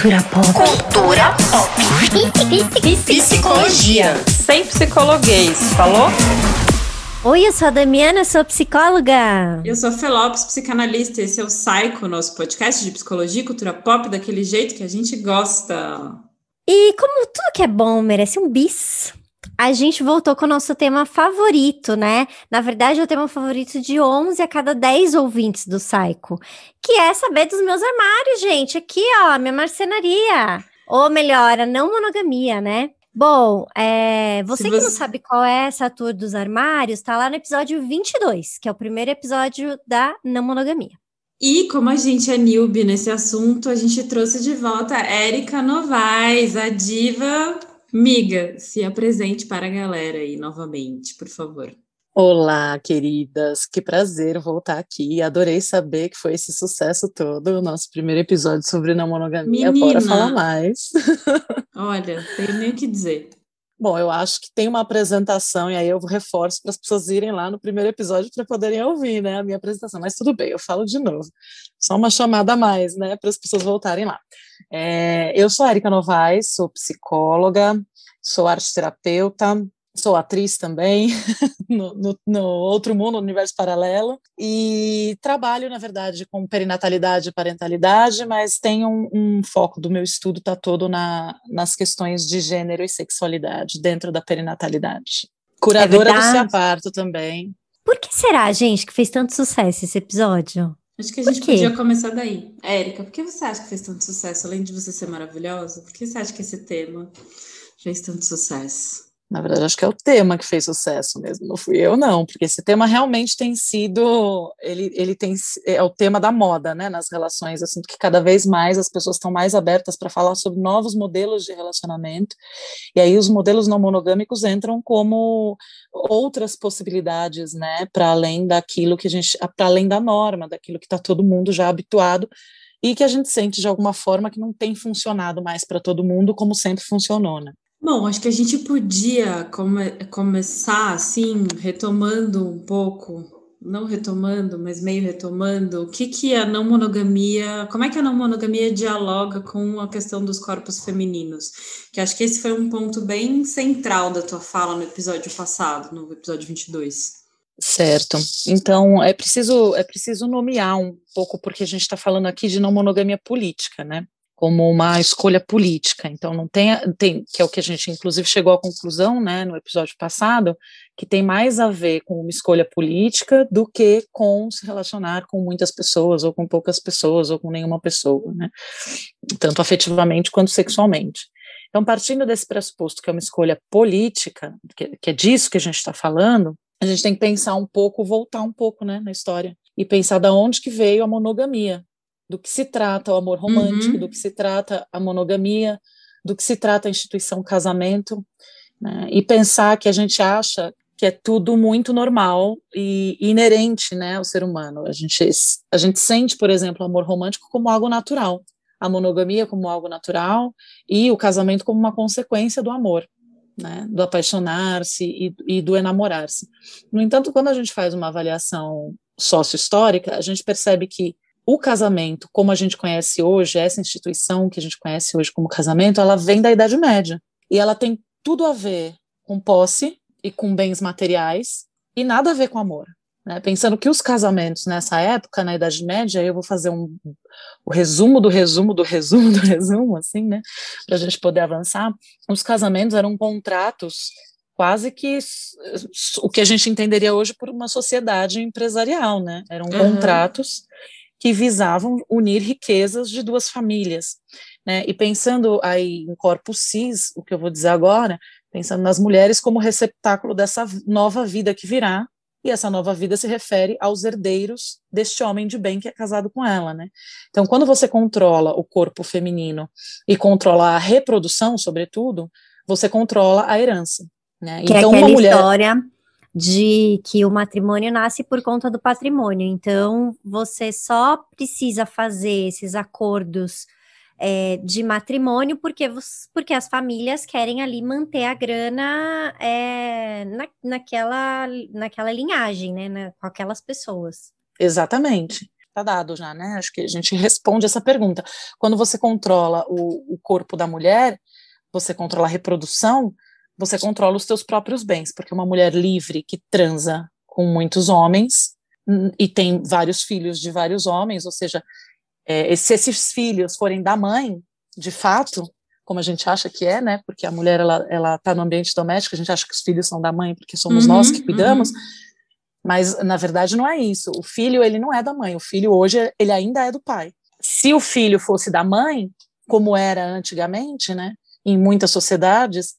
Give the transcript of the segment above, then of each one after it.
Cultura pop. Cultura pop. Psicologia. Sem psicologuês, falou? Oi, eu sou a Damiana, sou psicóloga. Eu sou a Felopes, psicanalista. Esse é o Psycho, nosso podcast de psicologia e cultura pop, daquele jeito que a gente gosta. E como tudo que é bom merece um bis, a gente voltou com o nosso tema favorito, né? Na verdade, é o tema favorito de 11 a cada 10 ouvintes do Psycho, que é saber dos meus armários, gente. Aqui, ó, minha marcenaria. Ou melhor, a não monogamia, né? Bom, é, você, você, que não sabe qual é essa tour dos armários, tá lá no episódio 22, que é o primeiro episódio da não monogamia. E como a gente é newbie nesse assunto, a gente trouxe de volta a Érica Novaes, a diva Miga. Se apresente para a galera aí novamente, por favor. Olá, queridas, que prazer voltar aqui. Adorei saber que foi esse sucesso todo, o nosso primeiro episódio sobre não monogamia. Menina, Bora falar mais. Olha, tenho nem o que dizer. Bom, eu acho que tem uma apresentação, e aí eu reforço para as pessoas irem lá no primeiro episódio para poderem ouvir né, a minha apresentação. Mas tudo bem, eu falo de novo. Só uma chamada a mais, né, para as pessoas voltarem lá. É, eu sou a Erika Novaes, sou psicóloga, sou arte terapeuta, sou atriz também, no, no, no, outro mundo, no universo paralelo, e trabalho, na verdade, com perinatalidade e parentalidade, mas tenho um, um foco do meu estudo está todo na, nas questões de gênero e sexualidade dentro da perinatalidade. Curadora é do Ciaparto também. Por que será, gente, que fez tanto sucesso esse episódio? Acho que a gente podia começar daí. Érica, por que você acha que fez tanto sucesso? Além de você ser maravilhosa, por que você acha que esse tema fez tanto sucesso? Na verdade, acho que é o tema que fez sucesso mesmo, não fui eu, não, porque esse tema realmente tem sido, ele, ele tem, é o tema da moda, né, nas relações, sinto que cada vez mais as pessoas estão mais abertas para falar sobre novos modelos de relacionamento, e aí os modelos não monogâmicos entram como outras possibilidades, né, para além daquilo que a gente, para além da norma, daquilo que está todo mundo já habituado, e que a gente sente de alguma forma que não tem funcionado mais para todo mundo como sempre funcionou, né? Bom, acho que a gente podia come começar assim, retomando um pouco, não retomando, mas meio retomando, o que que a não monogamia, como é que a não monogamia dialoga com a questão dos corpos femininos? Que acho que esse foi um ponto bem central da tua fala no episódio passado, no episódio 22. Certo. Então é preciso é preciso nomear um pouco porque a gente está falando aqui de não monogamia política, né? Como uma escolha política. Então não tem, tem, que é o que a gente inclusive chegou à conclusão, né, no episódio passado, que tem mais a ver com uma escolha política do que com se relacionar com muitas pessoas ou com poucas pessoas ou com nenhuma pessoa, né? Tanto afetivamente quanto sexualmente. Então, partindo desse pressuposto que é uma escolha política, que, que é disso que a gente está falando, a gente tem que pensar um pouco, voltar um pouco, né, na história e pensar da onde que veio a monogamia, do que se trata o amor romântico, uhum. do que se trata a monogamia, do que se trata a instituição casamento, né? e pensar que a gente acha que é tudo muito normal e inerente né, ao ser humano. A gente, a gente sente, por exemplo, o amor romântico como algo natural, a monogamia como algo natural e o casamento como uma consequência do amor. Né, do apaixonar-se e, e do enamorar-se. No entanto, quando a gente faz uma avaliação sócio-histórica, a gente percebe que o casamento, como a gente conhece hoje, essa instituição que a gente conhece hoje como casamento, ela vem da Idade Média. E ela tem tudo a ver com posse e com bens materiais e nada a ver com amor. Né? Pensando que os casamentos nessa época, na Idade Média, eu vou fazer um, o resumo do resumo do resumo do resumo, assim, né, para a gente poder avançar. Os casamentos eram contratos quase que o que a gente entenderia hoje por uma sociedade empresarial, né? Eram uhum. contratos que visavam unir riquezas de duas famílias. Né? E pensando aí em corpos cis, o que eu vou dizer agora, pensando nas mulheres como receptáculo dessa nova vida que virá, e essa nova vida se refere aos herdeiros deste homem de bem que é casado com ela, né? Então, quando você controla o corpo feminino e controla a reprodução, sobretudo, você controla a herança, né? Que é então, é aquela uma mulher... história de que o matrimônio nasce por conta do patrimônio. Então, você só precisa fazer esses acordos é, de matrimônio porque, porque as famílias querem ali manter a grana é, na, naquela, naquela linhagem, né? Na, com aquelas pessoas. Exatamente. Tá dado já, né? Acho que a gente responde essa pergunta. Quando você controla o, o corpo da mulher, você controla a reprodução, você controla os seus próprios bens, porque uma mulher livre que transa com muitos homens hum, e tem vários filhos de vários homens, ou seja, é, se esses filhos forem da mãe, de fato, como a gente acha que é, né? Porque a mulher ela ela está no ambiente doméstico, a gente acha que os filhos são da mãe porque somos uhum, nós que cuidamos. Uhum. Mas na verdade não é isso. O filho ele não é da mãe. O filho hoje ele ainda é do pai. Se o filho fosse da mãe, como era antigamente, né? Em muitas sociedades,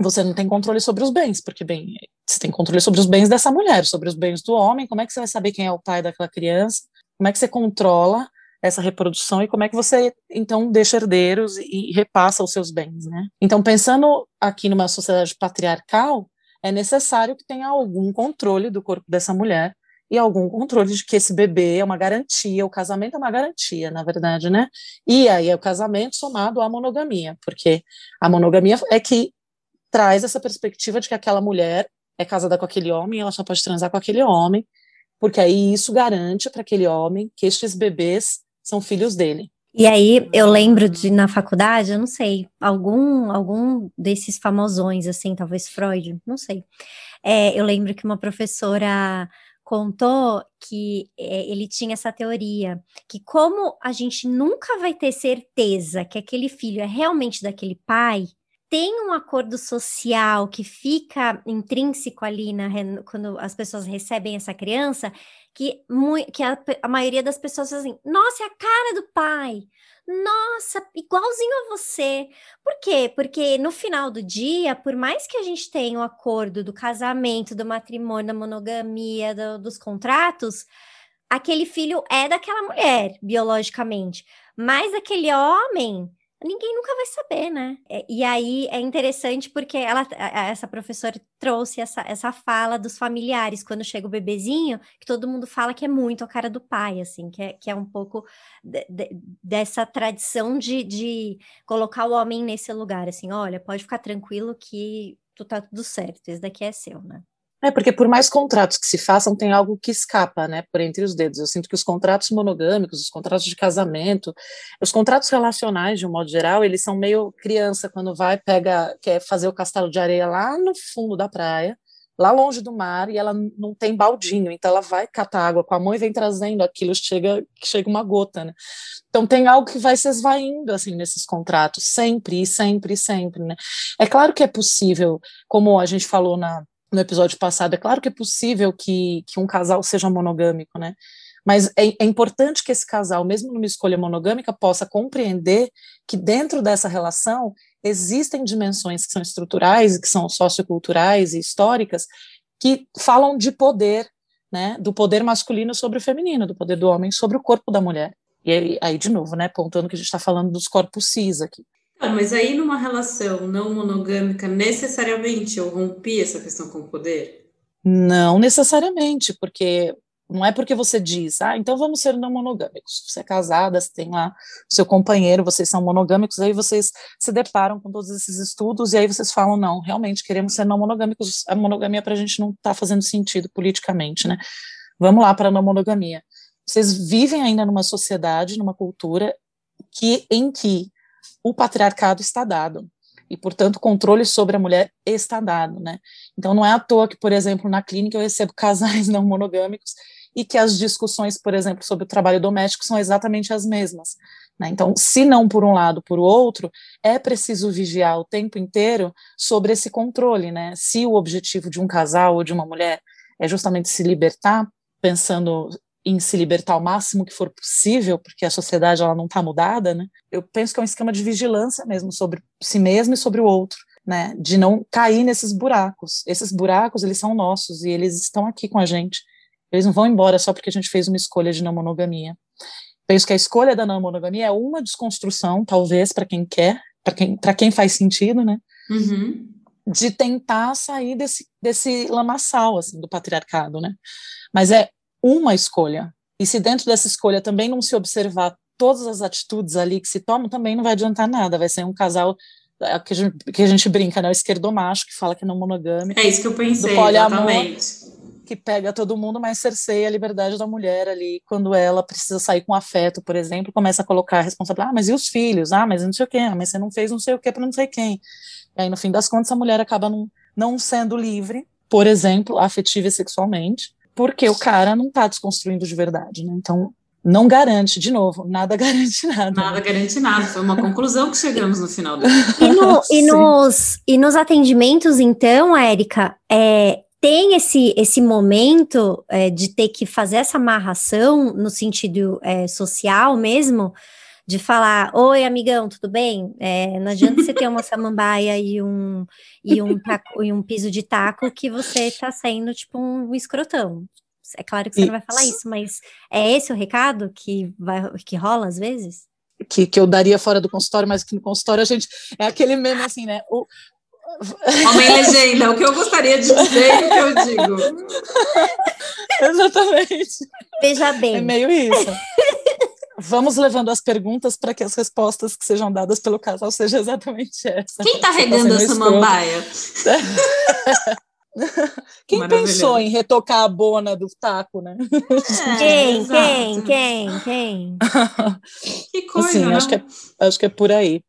você não tem controle sobre os bens, porque bem, você tem controle sobre os bens dessa mulher, sobre os bens do homem. Como é que você vai saber quem é o pai daquela criança? Como é que você controla essa reprodução e como é que você então deixa herdeiros e repassa os seus bens, né? Então, pensando aqui numa sociedade patriarcal, é necessário que tenha algum controle do corpo dessa mulher e algum controle de que esse bebê é uma garantia, o casamento é uma garantia, na verdade, né? E aí é o casamento somado à monogamia, porque a monogamia é que traz essa perspectiva de que aquela mulher é casada com aquele homem, ela só pode transar com aquele homem, porque aí isso garante para aquele homem que estes bebês são filhos dele. E aí eu lembro de na faculdade, eu não sei, algum algum desses famosões assim, talvez Freud, não sei. É, eu lembro que uma professora contou que é, ele tinha essa teoria que como a gente nunca vai ter certeza que aquele filho é realmente daquele pai, tem um acordo social que fica intrínseco ali na, quando as pessoas recebem essa criança, que, que a, a, maioria das pessoas faz assim, nossa, é a cara do pai, nossa, igualzinho a você. Por quê? Porque no final do dia, por mais que a gente tenha o um acordo do casamento, do matrimônio, da monogamia, do, dos contratos, aquele filho é daquela mulher, biologicamente, mas aquele homem ninguém nunca vai saber, né? É, e aí é interessante porque ela, essa professora trouxe essa, essa fala dos familiares quando chega o bebezinho, que todo mundo fala que é muito a cara do pai, assim, que é, que é um pouco de, de, dessa tradição de, de colocar o homem nesse lugar, assim, olha, pode ficar tranquilo que tu tá tudo certo, esse daqui é seu, né? É, porque por mais contratos que se façam, tem algo que escapa, né, por entre os dedos. Eu sinto que os contratos monogâmicos, os contratos de casamento, os contratos relacionais, de um modo geral, eles são meio criança, quando vai, pega, quer fazer o castelo de areia lá no fundo da praia, lá longe do mar, e ela não tem baldinho, então ela vai catar água com a mão e vem trazendo aquilo, chega, chega uma gota, né. Então tem algo que vai se esvaindo, assim, nesses contratos, sempre, sempre, sempre, né. É claro que é possível, como a gente falou na no episódio passado, é claro que é possível que, que um casal seja monogâmico, né? Mas é, é, importante que esse casal, mesmo numa escolha monogâmica, possa compreender que dentro dessa relação existem dimensões que são estruturais, que são socioculturais e históricas, que falam de poder, né? Do poder masculino sobre o feminino, do poder do homem sobre o corpo da mulher. E aí, aí de novo, né? Apontando que a gente está falando dos corpos cis aqui. Ah, mas aí numa relação não monogâmica, necessariamente eu rompi essa questão com o poder? Não necessariamente, porque não é porque você diz, ah, então vamos ser não monogâmicos. Você é casada, você tem lá seu companheiro, vocês são monogâmicos, aí vocês se deparam com todos esses estudos e aí vocês falam, não, realmente queremos ser não monogâmicos, a monogamia para a gente não está fazendo sentido politicamente, né? Vamos lá para a não monogamia. Vocês vivem ainda numa sociedade, numa cultura que em que o patriarcado está dado e, portanto, controle sobre a mulher está dado, né? Então, não é à toa que, por exemplo, na clínica eu recebo casais não monogâmicos e que as discussões, por exemplo, sobre o trabalho doméstico são exatamente as mesmas. Né? Então, se não por um lado, por outro, é preciso vigiar o tempo inteiro sobre esse controle, né? Se o objetivo de um casal ou de uma mulher é justamente se libertar, pensando em se libertar o máximo que for possível, porque a sociedade ela não está mudada, né? Eu penso que é um esquema de vigilância mesmo sobre si mesmo e sobre o outro, né? De não cair nesses buracos. Esses buracos eles são nossos e eles estão aqui com a gente. Eles não vão embora só porque a gente fez uma escolha de não monogamia. Penso que a escolha da não monogamia é uma desconstrução, talvez para quem quer, para quem para quem faz sentido, né? Uhum. De tentar sair desse desse lamaçal assim do patriarcado, né? Mas é uma escolha. E se dentro dessa escolha também não se observar todas as atitudes ali que se tomam, também não vai adiantar nada. Vai ser um casal é, que a gente, que a gente brinca, né? O esquerdomacho, que fala que não monogâmico. É isso que eu pensei, exatamente. que pega todo mundo, mas cerceia a liberdade da mulher ali, quando ela precisa sair com afeto, por exemplo, começa a colocar a responsabilidade, ah, mas e os filhos? Ah, mas não sei o quê, ah, mas você não fez não sei o quê para não sei quem. E aí, no fim das contas, a mulher acaba não, não sendo livre, por exemplo, afetiva e sexualmente, porque o cara não está desconstruindo de verdade, né? Então, não garante, de novo, nada garante nada. Nada garante nada, foi uma conclusão que chegamos no final do e, no, e, nos, e nos atendimentos, então, Érica, é, tem esse, esse momento é, de ter que fazer essa amarração no sentido é, social mesmo, de falar, oi, amigão, tudo bem? É, não adianta você ter uma samambaia e um, e, um taco, e um piso de taco que você tá sendo tipo um escrotão. É claro que você isso. não vai falar isso, mas é esse o recado que, vai, que rola às vezes? Que, que eu daria fora do consultório, mas que no consultório a gente. É aquele meme assim, né? O, Homem legenda, o que eu gostaria de dizer e o que eu digo. Exatamente. Veja bem. É meio isso. Vamos levando as perguntas para que as respostas que sejam dadas pelo casal sejam exatamente essa. Quem está regando tá essa mambaia? Quem pensou em retocar a bona do taco, né? É, quem, quem, quem, quem? que coisa, assim, acho que, é, acho que é por aí.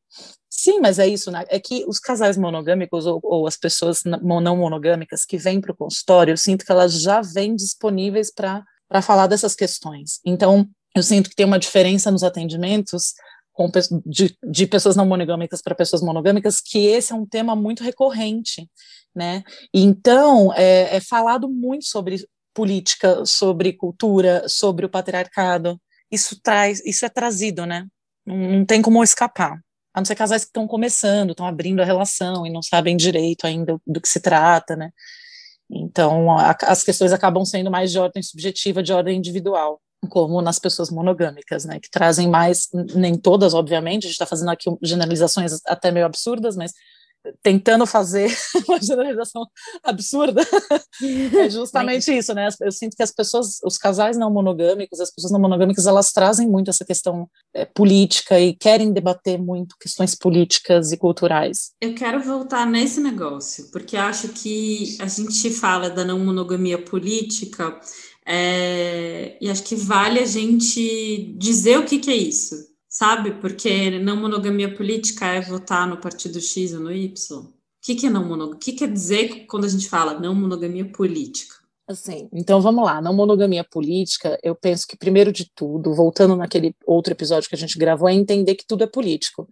Sim, mas é isso, né? É que os casais monogâmicos ou, ou as pessoas não monogâmicas que vêm para o consultório, eu sinto que elas já vêm disponíveis para falar dessas questões. Então, eu sinto que tem uma diferença nos atendimentos com, de, de pessoas não monogâmicas para pessoas monogâmicas, que esse é um tema muito recorrente, né? Então, é, é falado muito sobre política, sobre cultura, sobre o patriarcado. Isso traz, isso é trazido, né? Não, não tem como escapar. A não ser casais que estão começando, estão abrindo a relação e não sabem direito ainda do que se trata, né? Então, a, as questões acabam sendo mais de ordem subjetiva, de ordem individual como nas pessoas monogâmicas, né, que trazem mais, nem todas, obviamente, a gente está fazendo aqui generalizações até meio absurdas, mas tentando fazer uma generalização absurda, é justamente isso, né, eu sinto que as pessoas, os casais não monogâmicos, as pessoas não monogâmicas, elas trazem muito essa questão é, política e querem debater muito questões políticas e culturais. Eu quero voltar nesse negócio, porque acho que a gente fala da não monogamia política, é, e acho que vale a gente dizer o que, que é isso, sabe? Porque não monogamia política é votar no partido X ou no Y. O que, que é não monogamia? O que quer dizer quando a gente fala não monogamia política? Assim, então vamos lá, não monogamia política, eu penso que primeiro de tudo, voltando naquele outro episódio que a gente gravou, é entender que tudo é político,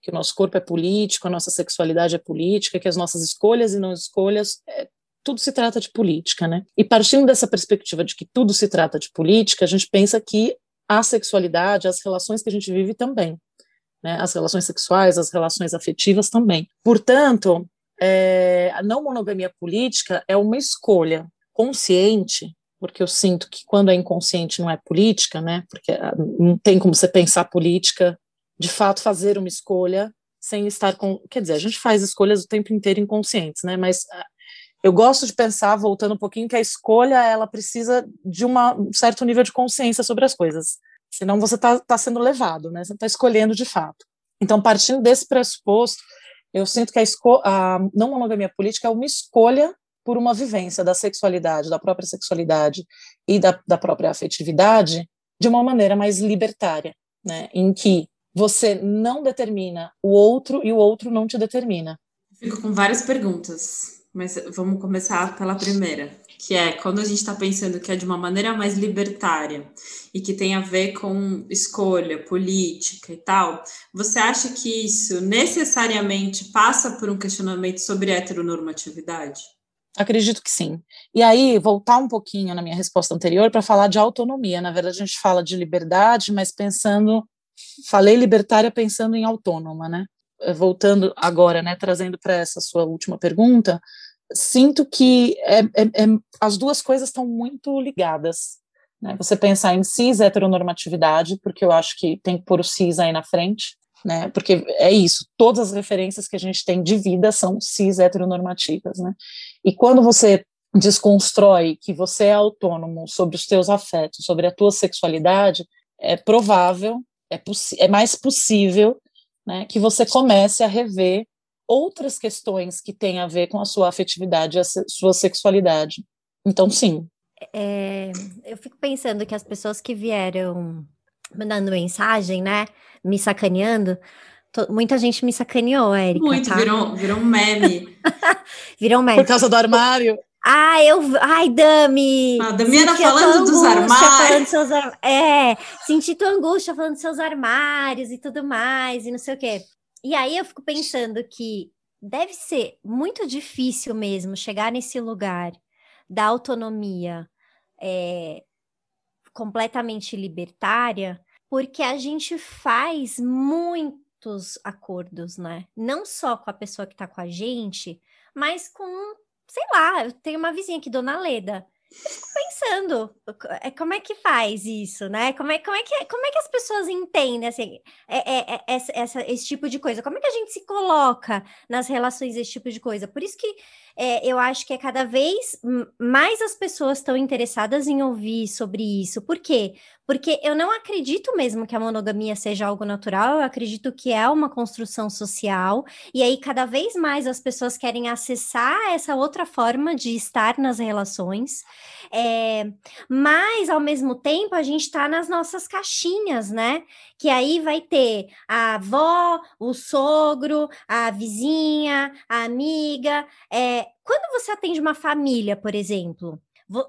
que o nosso corpo é político, a nossa sexualidade é política, que as nossas escolhas e não escolhas é, tudo se trata de política, né? E partindo dessa perspectiva de que tudo se trata de política, a gente pensa que a sexualidade, as relações que a gente vive também, né? As relações sexuais, as relações afetivas também. Portanto, é, a não monogamia política é uma escolha consciente, porque eu sinto que quando é inconsciente não é política, né? Porque ah, não tem como você pensar política, de fato fazer uma escolha sem estar com, quer dizer, a gente faz escolhas o tempo inteiro inconscientes, né? Mas ah, eu gosto de pensar, voltando um pouquinho, que a escolha ela precisa de uma, um certo nível de consciência sobre as coisas. Senão você está tá sendo levado, né? Você está escolhendo de fato. Então, partindo desse pressuposto, eu sinto que a, a não monogamia política é uma escolha por uma vivência da sexualidade, da própria sexualidade e da, da própria afetividade de uma maneira mais libertária, né? Em que você não determina o outro e o outro não te determina. Fico com várias perguntas. Mas vamos começar pela primeira, que é quando a gente está pensando que é de uma maneira mais libertária e que tem a ver com escolha política e tal, você acha que isso necessariamente passa por um questionamento sobre heteronormatividade? Acredito que sim. E aí, voltar um pouquinho na minha resposta anterior para falar de autonomia. Na verdade, a gente fala de liberdade, mas pensando. Falei libertária pensando em autônoma, né? Voltando agora, né, trazendo para essa sua última pergunta, sinto que é, é, é, as duas coisas estão muito ligadas. Né? Você pensar em cis heteronormatividade, porque eu acho que tem que pôr o cis aí na frente, né? Porque é isso, todas as referências que a gente tem de vida são cis heteronormativas, né? E quando você desconstrói que você é autônomo sobre os teus afetos, sobre a tua sexualidade, é provável, é, é mais possível né, que você comece a rever outras questões que têm a ver com a sua afetividade, a sua sexualidade. Então, sim. É, eu fico pensando que as pessoas que vieram mandando mensagem, né, me sacaneando, muita gente me sacaneou, Érica. Muito, tá? virou, virou um meme. virou um meme. Por causa do armário. Ai, eu. Ai, Dami! A ah, Damiana falando dos armários. Falando seus É, senti tua angústia falando dos seus armários e tudo mais, e não sei o quê. E aí eu fico pensando que deve ser muito difícil mesmo chegar nesse lugar da autonomia é, completamente libertária, porque a gente faz muitos acordos, né? Não só com a pessoa que está com a gente, mas com, sei lá, eu tenho uma vizinha aqui, Dona Leda. Eu fico pensando, é, como é que faz isso, né? Como é, como é, que, como é que as pessoas entendem assim, é, é, é, essa, esse tipo de coisa? Como é que a gente se coloca nas relações desse tipo de coisa? Por isso que é, eu acho que é cada vez mais as pessoas estão interessadas em ouvir sobre isso. Por quê? Porque eu não acredito mesmo que a monogamia seja algo natural, eu acredito que é uma construção social, e aí cada vez mais as pessoas querem acessar essa outra forma de estar nas relações. É, mas, ao mesmo tempo, a gente está nas nossas caixinhas, né? Que aí vai ter a avó, o sogro, a vizinha, a amiga. É, quando você atende uma família, por exemplo,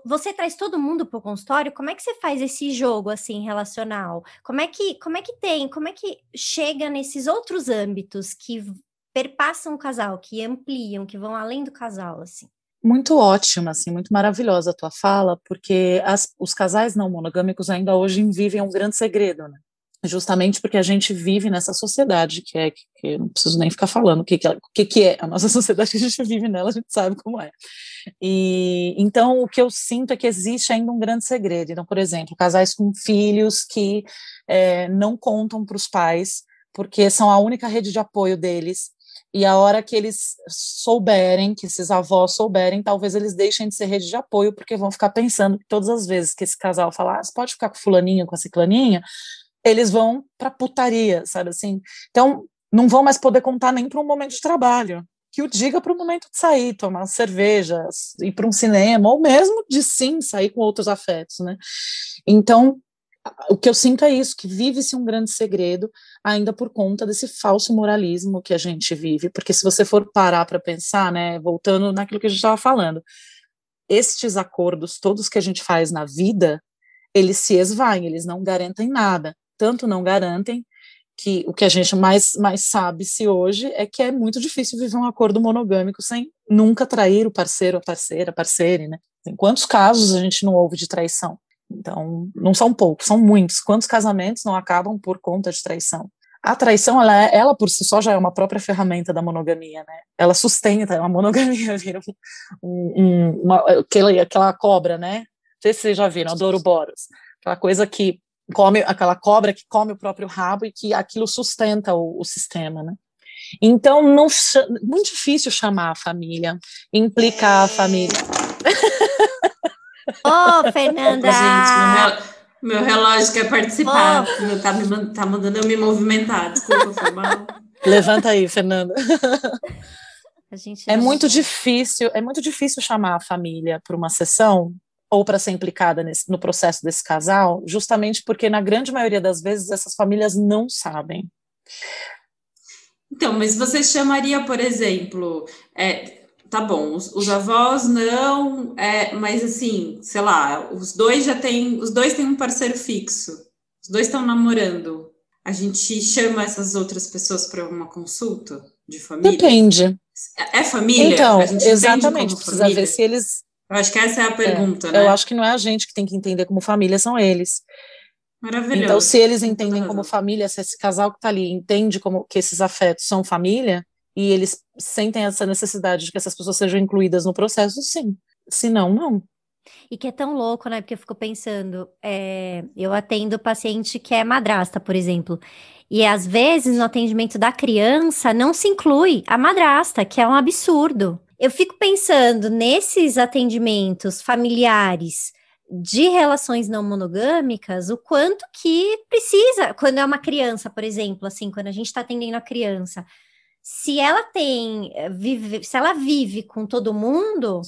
você traz todo mundo para o consultório? Como é que você faz esse jogo assim relacional? Como é que como é que tem? Como é que chega nesses outros âmbitos que perpassam o casal, que ampliam, que vão além do casal assim? Muito ótima, assim, muito maravilhosa a tua fala, porque as, os casais não monogâmicos ainda hoje vivem um grande segredo, né? Justamente porque a gente vive nessa sociedade que é, que, que não preciso nem ficar falando o que, que, o que, que é a nossa sociedade que a gente vive nela, a gente sabe como é. E então o que eu sinto é que existe ainda um grande segredo. Então, por exemplo, casais com filhos que é, não contam para os pais porque são a única rede de apoio deles e a hora que eles souberem, que esses avós souberem, talvez eles deixem de ser rede de apoio, porque vão ficar pensando que todas as vezes que esse casal falar, ah, você pode ficar com fulaninha, com a ciclaninha, eles vão para putaria, sabe assim? Então, não vão mais poder contar nem para um momento de trabalho. Que o diga para o momento de sair, tomar cerveja, ir para um cinema, ou mesmo de sim sair com outros afetos, né? Então, o que eu sinto é isso, que vive-se um grande segredo, ainda por conta desse falso moralismo que a gente vive, porque se você for parar para pensar, né, voltando naquilo que a gente estava falando, estes acordos todos que a gente faz na vida, eles se esvaem, eles não garantem nada, tanto não garantem que o que a gente mais, mais sabe se hoje é que é muito difícil viver um acordo monogâmico sem nunca trair o parceiro, a parceira, a parceira, né? Em quantos casos a gente não ouve de traição? Então, não são poucos, são muitos. Quantos casamentos não acabam por conta de traição? A traição, ela, é, ela por si só já é uma própria ferramenta da monogamia, né? Ela sustenta, a monogamia vira um, um, uma, aquela, aquela cobra, né? Não sei se vocês já viram, a Boros. Aquela coisa que come, aquela cobra que come o próprio rabo e que aquilo sustenta o, o sistema, né? Então, não, muito difícil chamar a família, implicar a família. Ô, oh, Fernanda! Gente, meu, meu, relógio quer participar. Oh. Tá, me, tá mandando eu me movimentar. Desculpa, foi mal. Levanta aí, Fernanda. é muito difícil, é muito difícil chamar a família para uma sessão ou para ser implicada nesse, no processo desse casal, justamente porque na grande maioria das vezes essas famílias não sabem. Então, mas você chamaria, por exemplo, é, tá bom, os, os avós não, é, mas assim, sei lá, os dois já têm, os dois têm um parceiro fixo, os dois estão namorando. A gente chama essas outras pessoas para uma consulta de família? Depende. É, é família? Então, exatamente, precisa família? ver se eles. Eu acho que essa é a pergunta, é, né? Eu acho que não é a gente que tem que entender como família, são eles. Maravilhoso. Então, se eles entendem como família, se esse casal que está ali entende como que esses afetos são família, e eles sentem essa necessidade de que essas pessoas sejam incluídas no processo, sim. Se não, não. E que é tão louco, né? Porque eu fico pensando, é, eu atendo paciente que é madrasta, por exemplo. E às vezes no atendimento da criança não se inclui a madrasta, que é um absurdo. Eu fico pensando nesses atendimentos familiares de relações não monogâmicas, o quanto que precisa, quando é uma criança, por exemplo, assim, quando a gente está atendendo a criança, se ela tem, eh, vive, se ela vive com todo mundo,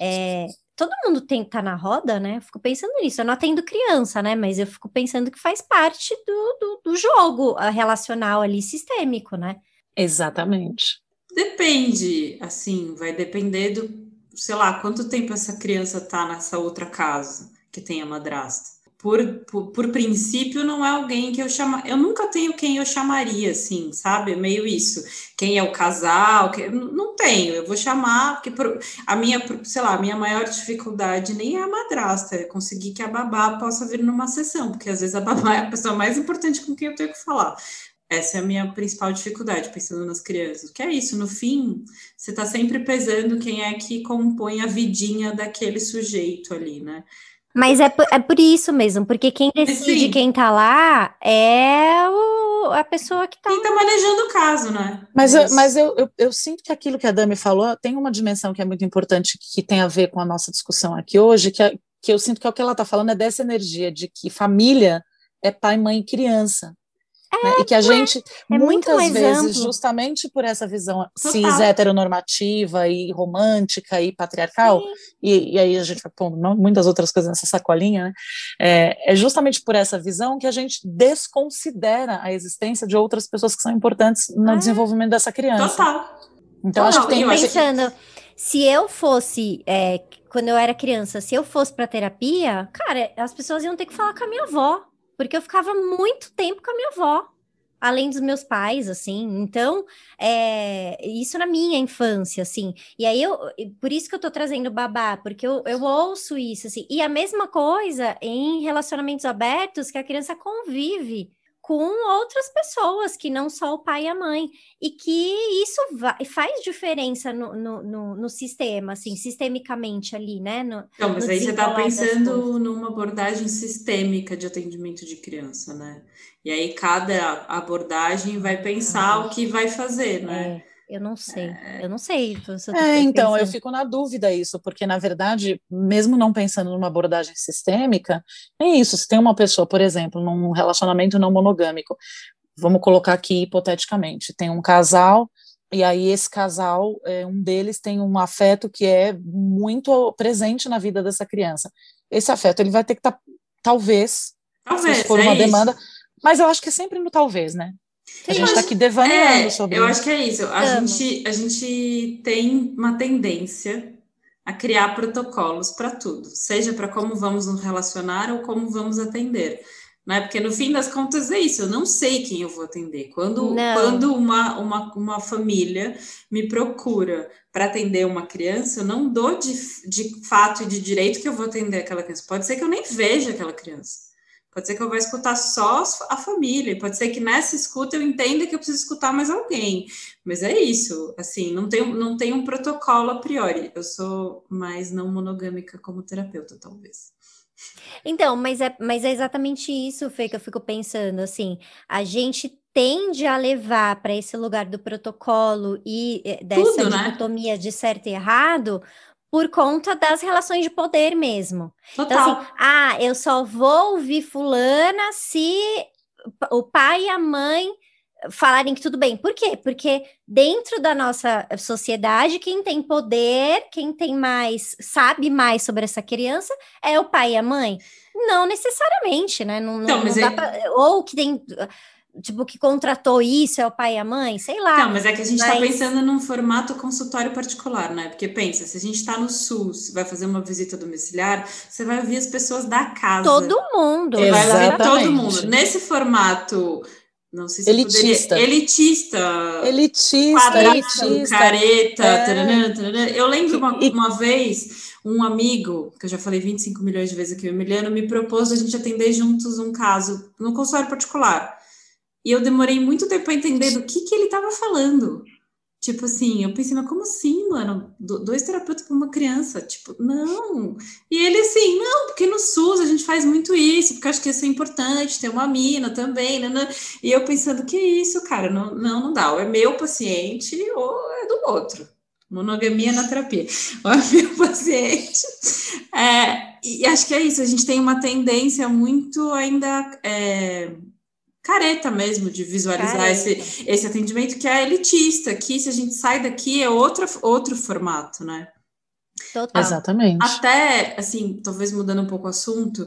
é, todo mundo tem tá na roda, né? Eu fico pensando nisso. Eu não atendo criança, né? Mas eu fico pensando que faz parte do, do, do jogo relacional ali sistêmico, né? Exatamente. Depende, assim, vai depender do, sei lá, quanto tempo essa criança tá nessa outra casa que tem a madrasta. Por, por, por, princípio, não é alguém que eu chama. Eu nunca tenho quem eu chamaria, assim, sabe? É meio isso. Quem é o casal? Que... Não tenho. Eu vou chamar, porque por... a minha, sei lá, a minha maior dificuldade nem é a madrasta, é conseguir que a babá possa vir numa sessão, porque às vezes a babá é a pessoa mais importante com quem eu tenho que falar. Essa é a minha principal dificuldade, pensando nas crianças. Que é isso, no fim, você está sempre pesando quem é que compõe a vidinha daquele sujeito ali, né? Mas é por, é por isso mesmo, porque quem decide Sim. quem tá lá é o, a pessoa que tá. Quem tá manejando o caso, né? Mas, eu, mas eu, eu, eu, sinto que aquilo que a Dami falou tem uma dimensão que é muito importante, que tem a ver com a nossa discussão aqui hoje, que, é, que eu sinto que é o que ela tá falando é dessa energia de que família é pai, mãe e criança. É, né? E que a gente, é muitas vezes, amplo. justamente por essa visão Total. cis heteronormativa e romântica e patriarcal, e, e, aí a gente vai pondo muitas outras coisas nessa sacolinha, né? é, é, justamente por essa visão que a gente desconsidera a existência de outras pessoas que são importantes no é. desenvolvimento dessa criança. Total. Então, Total. acho que tem... Pensando, se eu fosse... É, quando eu era criança, se eu fosse para terapia, cara, as pessoas iam ter que falar com a minha avó, porque eu ficava muito tempo com a minha avó, além dos meus pais, assim. Então, é, isso na minha infância, assim. E aí, eu, por isso que eu tô trazendo babá, porque eu, eu ouço isso, assim. E a mesma coisa em relacionamentos abertos, que a criança convive com outras pessoas que não só o pai e a mãe e que isso vai, faz diferença no, no, no, no, sistema, assim, sistemicamente ali, né? No, não, mas aí você está pensando numa abordagem sistêmica de atendimento de criança, né? E aí cada abordagem vai pensar o que vai fazer, né? É. Eu não sei, é... eu não sei. é, então, eu fico na dúvida isso, porque, na verdade, mesmo não pensando numa abordagem sistêmica, é isso. Se tem uma pessoa, por exemplo, num relacionamento não monogâmico, vamos colocar aqui hipoteticamente, tem um casal, e aí esse casal, é, um deles tem um afeto que é muito presente na vida dessa criança. Esse afeto, ele vai ter que estar, tá, talvez, talvez, se for é uma isso. demanda, mas eu acho que é sempre no talvez, né? A gente está aqui devaneando é, sobre eu isso. acho que é isso. A gente, a gente tem uma tendência a criar protocolos para tudo, seja para como vamos nos relacionar ou como vamos atender. Né? Porque no fim das contas é isso, eu não sei quem eu vou atender. Quando, quando uma, uma, uma família me procura para atender uma criança, eu não dou de, de fato e de direito que eu vou atender aquela criança. Pode ser que eu nem veja aquela criança. Pode ser que eu vá escutar só a família, pode ser que nessa escuta eu entenda que eu preciso escutar mais alguém. Mas é isso, assim, não tem, não tem um protocolo a priori. Eu sou mais não monogâmica como terapeuta, talvez. Então, mas é, mas é exatamente isso, Fê, que eu fico pensando, assim, a gente tende a levar para esse lugar do protocolo e eh, dessa Tudo, né? dicotomia de certo e errado, por conta das relações de poder mesmo. Total. Então, assim, ah, eu só vou ouvir fulana se o pai e a mãe falarem que tudo bem. Por quê? Porque dentro da nossa sociedade, quem tem poder, quem tem mais, sabe mais sobre essa criança é o pai e a mãe. Não necessariamente, né? Não, então, não, não é... pra, ou que tem tipo, que contratou isso é o pai e a mãe, sei lá. Não, mas é que a gente está mas... pensando num formato consultório particular, né? Porque pensa, se a gente está no SUS, vai fazer uma visita domiciliar, você vai ouvir as pessoas da casa. Todo mundo. Você vai ouvir todo mundo. Nesse formato não sei se elitista. Poderia... elitista. Elitista. Quadrado, elitista. careta. É. Taranã, taranã. Eu lembro uma, uma vez, um amigo, que eu já falei 25 milhões de vezes aqui, o Emiliano, me propôs a gente atender juntos um caso no consultório particular. E eu demorei muito tempo para entender do que, que ele estava falando. Tipo assim, eu pensei, mas como assim, mano? Dois terapeutas para uma criança? Tipo, não. E ele assim, não, porque no SUS a gente faz muito isso, porque acho que isso é importante, ter uma mina também, né? né? E eu pensando, que isso, cara? Não, não, não dá. Ou é meu paciente ou é do outro. Monogamia na terapia. Ou é meu paciente. É, e acho que é isso, a gente tem uma tendência muito ainda. É, careta mesmo de visualizar esse, esse atendimento que é elitista, que se a gente sai daqui é outra, outro formato, né? Total. Exatamente. Até, assim, talvez mudando um pouco o assunto,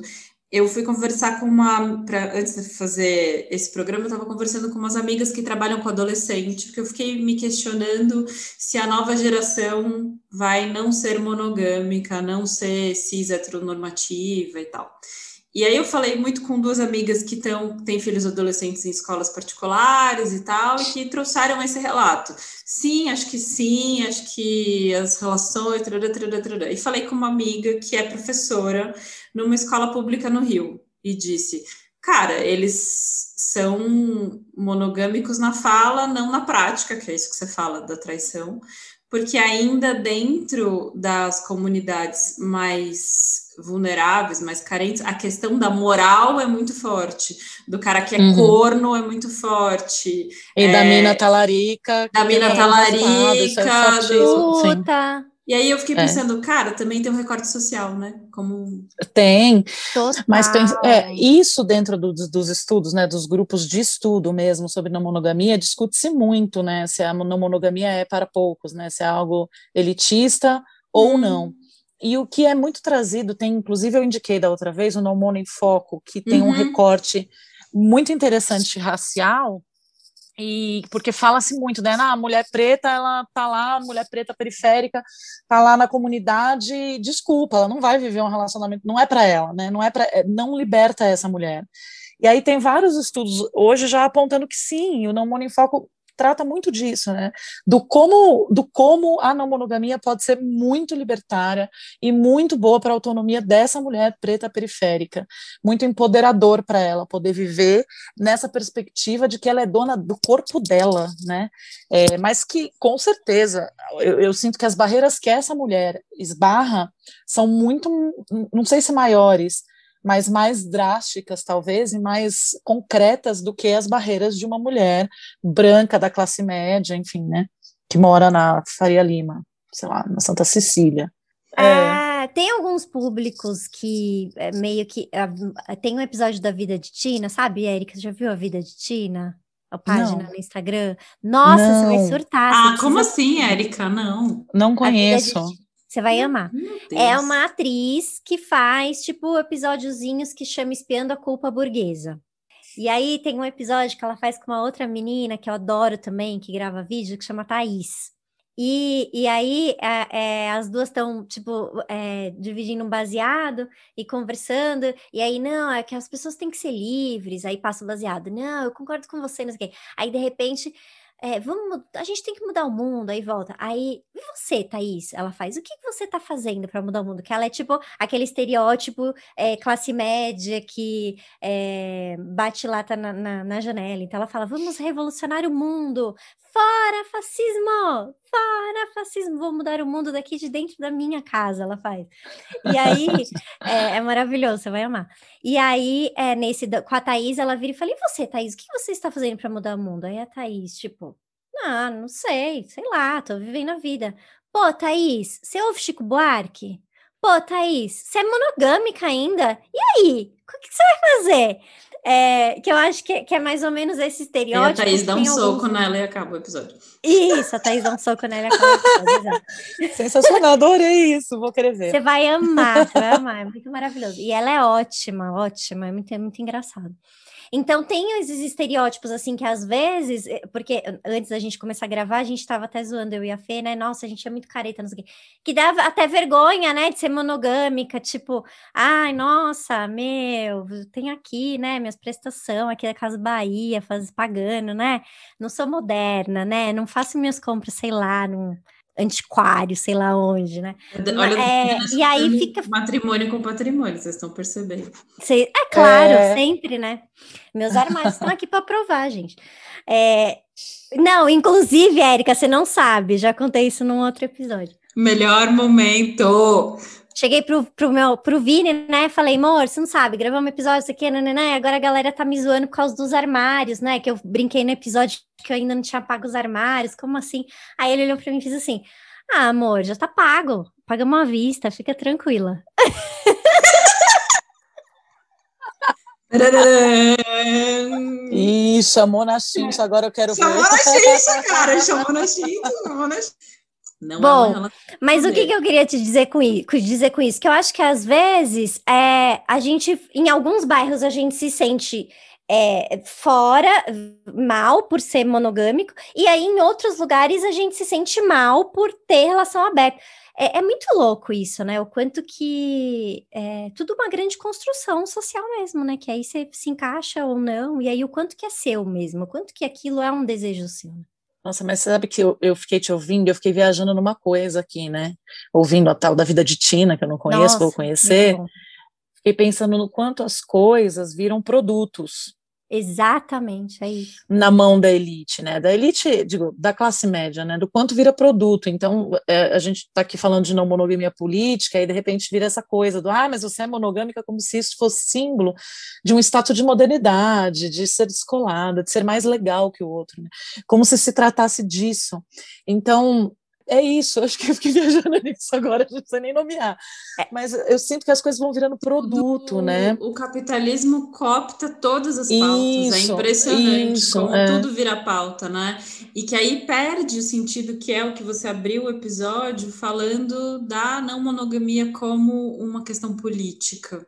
eu fui conversar com uma. Pra, antes de fazer esse programa, eu estava conversando com umas amigas que trabalham com adolescente, porque eu fiquei me questionando se a nova geração vai não ser monogâmica, não ser cis heteronormativa e tal. E aí eu falei muito com duas amigas que tão, têm filhos adolescentes em escolas particulares e tal, e que trouxeram esse relato. Sim, acho que sim, acho que as relações. Trará, trará, trará. E falei com uma amiga que é professora numa escola pública no Rio, e disse: cara, eles são monogâmicos na fala, não na prática, que é isso que você fala da traição, porque ainda dentro das comunidades mais vulneráveis, mais carentes, a questão da moral é muito forte, do cara que é uhum. corno é muito forte. E é, da mina talarica. Da mina é talarica. É do... Puta. E aí eu fiquei é. pensando, é. cara, também tem um recorte social, né? Como tem, Total. mas é, isso dentro do, dos estudos, né, dos grupos de estudo mesmo sobre não monogamia, discute-se muito, né, se a não monogamia é para poucos, né, se é algo elitista ou hum. não. E o que é muito trazido, tem, inclusive eu indiquei da outra vez, o No Mono em Foco, que tem uhum. um recorte muito interessante racial, e porque fala-se muito, né? Ah, a mulher preta, ela tá lá, mulher preta periférica, tá lá na comunidade, desculpa, ela não vai viver um relacionamento, não é para ela, né? Não é para é, não liberta essa mulher. E aí tem vários estudos hoje já apontando que sim, o não monofoco trata muito disso, né? Do como, do como a não monogamia pode ser muito libertária e muito boa para a autonomia dessa mulher preta periférica, muito empoderador para ela poder viver nessa perspectiva de que ela é dona do corpo dela, né? É, mas que, com certeza, eu, eu sinto que as barreiras que essa mulher esbarra são muito, não sei se maiores, mas mais drásticas, talvez, e mais concretas do que as barreiras de uma mulher branca da classe média, enfim, né? Que mora na Faria Lima, sei lá, na Santa Cecília. É. é tem alguns públicos que é, meio que. Uh, tem um episódio da vida de Tina, sabe, Érica? Já viu a vida de Tina? A página não. no Instagram? Nossa, não. você vai surtar. Ah, como assim, Érica? Não. Não conheço. Você vai amar. É uma atriz que faz, tipo, episódiozinhos que chama Espiando a Culpa Burguesa. E aí tem um episódio que ela faz com uma outra menina que eu adoro também, que grava vídeo, que chama Thaís. E, e aí é, é, as duas estão, tipo, é, dividindo um baseado e conversando, e aí, não, é que as pessoas têm que ser livres, aí passa o baseado, não, eu concordo com você, não sei o quê. Aí, de repente, é, vamos, a gente tem que mudar o mundo, aí volta. Aí, e você, Thaís? Ela faz, o que você tá fazendo para mudar o mundo? Que ela é tipo aquele estereótipo é, classe média que é, bate lata na, na, na, janela. Então ela fala, vamos revolucionar o mundo, Fora fascismo! Fora fascismo! Vou mudar o mundo daqui de dentro da minha casa, ela faz. E aí, é, é maravilhoso, você vai amar. E aí, é, nesse, com a Thaís, ela vira e fala, e você, Thaís, o que você está fazendo para mudar o mundo? Aí a Thaís, tipo, ah, não sei, sei lá, tô vivendo a vida. Pô, Thaís, você ouve Chico Buarque? Pô, Thaís, você é monogâmica ainda? E aí? O que, que você vai fazer? É, que eu acho que, que, é mais ou menos esse estereótipo. E a Thaís dá um soco nela e acaba o episódio. Isso, a Thaís dá um soco nela e acaba o episódio. Sensacional, adorei isso, vou querer ver. Você vai amar, você vai amar, é muito maravilhoso. E ela é ótima, ótima, é muito, é muito engraçado. Então, tem esses estereótipos, assim, que às vezes, eh, porque antes da gente começar a gravar, a gente estava até zoando eu e a Fê, né? Nossa, a gente é muito careta, não sei o quê. Que dava até vergonha, né, de ser monogâmica, tipo, ai, nossa, meu, tem aqui, né, minhas prestações aqui da Casa Bahia, faz, pagando, né? Não sou moderna, né? Não faço minhas compras, sei lá, não antiquário, sei lá onde, né? Olha, é, e aí fica matrimônio com patrimônio, vocês estão percebendo? Cê, é claro, é... sempre, né? Meus armários estão aqui para provar, gente. É, não, inclusive, Érica, você não sabe, já contei isso num outro episódio. Melhor momento. Cheguei pro, pro meu pro Vini, né? Falei, amor, você não sabe, gravamos um episódio, isso aqui, né? Agora a galera tá me zoando por causa dos armários, né? Que eu brinquei no episódio que eu ainda não tinha pago os armários, como assim? Aí ele olhou pra mim e fez assim: Ah, amor, já tá pago, paga uma vista, fica tranquila. Ih, chamou na Xinx, agora eu quero chamou ver. Chamou na Xinx, cara, chamou na Xinx, chamou na Xinx. Não Bom, é uma Mas o que, que eu queria te dizer com, dizer com isso? Que eu acho que às vezes é, a gente, em alguns bairros, a gente se sente é, fora, mal por ser monogâmico, e aí em outros lugares a gente se sente mal por ter relação aberta. É, é muito louco isso, né? O quanto que é tudo uma grande construção social mesmo, né? Que aí você se encaixa ou não, e aí o quanto que é seu mesmo, o quanto que aquilo é um desejo seu. Nossa, mas você sabe que eu, eu fiquei te ouvindo, eu fiquei viajando numa coisa aqui, né? Ouvindo a tal da vida de Tina, que eu não conheço, vou Nossa, conhecer. muito bom. Fiquei pensando no quanto as coisas viram produtos Exatamente, é isso. na mão da elite, né? Da elite, digo, da classe média, né? Do quanto vira produto. Então, é, a gente está aqui falando de não monogamia política, e de repente vira essa coisa do, ah, mas você é monogâmica como se isso fosse símbolo de um status de modernidade, de ser descolada, de ser mais legal que o outro, né? Como se se tratasse disso. Então, é isso, acho que eu fiquei viajando nisso agora, não precisa nem nomear. Mas eu sinto que as coisas vão virando produto, O- né? O capitalismo coopta todas as pautas. é Isso, impressionante isso, como é. tudo vira pauta, né? E que aí perde o sentido que é o que você abriu o episódio falando da não monogamia como uma questão política,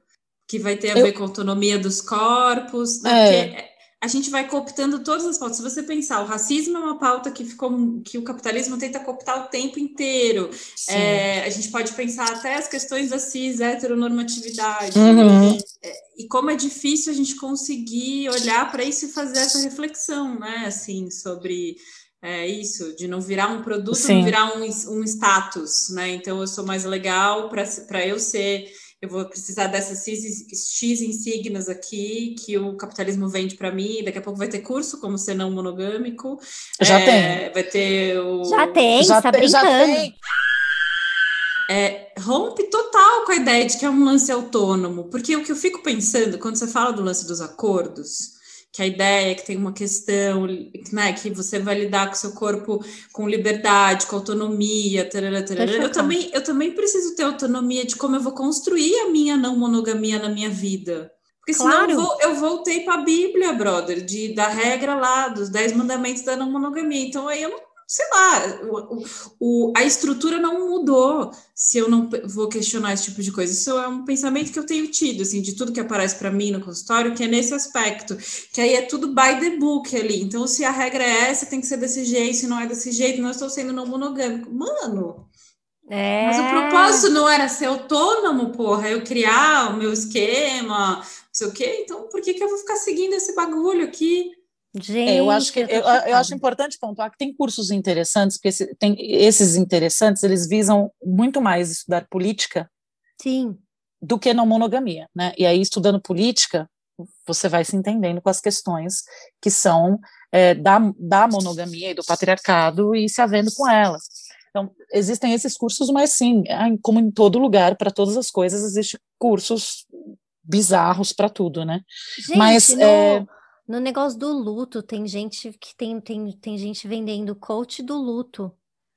que vai ter a Eu- ver com a autonomia dos corpos, né? É. A gente vai cooptando todas as pautas. Se você pensar, o racismo é uma pauta que ficou que o capitalismo tenta cooptar o tempo inteiro. É, a gente pode pensar até as questões da cis heteronormatividade. Uhum. E como é difícil a gente conseguir olhar para isso e fazer essa reflexão, né? Assim, sobre é, isso, de não virar um produto, Sim. não virar um, um status, né? Então eu sou mais legal para eu ser. Eu vou precisar dessas X, insígnias aqui que o capitalismo vende para mim. Daqui a pouco vai ter curso como ser não monogâmico. Já É, tem. Vai ter o. Já tem, já, tá tem já brincando. tem. É, rompe total com a ideia de que é um lance autônomo, porque o que eu fico pensando quando você fala do lance dos acordos, que a ideia é que tem uma questão, né, que você vai lidar com seu corpo com liberdade, com autonomia, tarará, tarará. Eu também, eu também preciso ter autonomia de como eu vou construir a minha não monogamia na minha vida. Porque senão Claro. eu, vou- eu voltei para a Bíblia, brother, de, da regra lá, dos dez mandamentos da não monogamia. Então aí eu não, sei lá, o, o- a estrutura não mudou se eu não vou questionar esse tipo de coisa. Isso é um pensamento que eu tenho tido, assim, de tudo que aparece para mim no consultório, que é nesse aspecto, que aí é tudo by the book ali. Então, se a regra é essa, tem que ser desse jeito, se não é desse jeito, não estou sendo não monogâmico. Mano, É. mas o propósito não era ser autônomo, porra, eu criar o meu esquema, não sei o quê. Então, por que, que eu vou ficar seguindo esse bagulho aqui? Gente, É, eu acho que tô eu, eu chocada. acho importante pontuar que tem cursos interessantes, porque esse- tem, esses interessantes eles visam muito mais estudar política Sim, do que não monogamia, né? E aí estudando política você vai se entendendo com as questões que são é, da, da monogamia e do patriarcado e se havendo com elas. Então existem esses cursos, mas sim, ah, como em todo lugar para todas as coisas existem cursos bizarros para tudo, né? Gente, Mas, no, é- no negócio do luto, tem gente que tem, tem, tem gente vendendo coach do luto.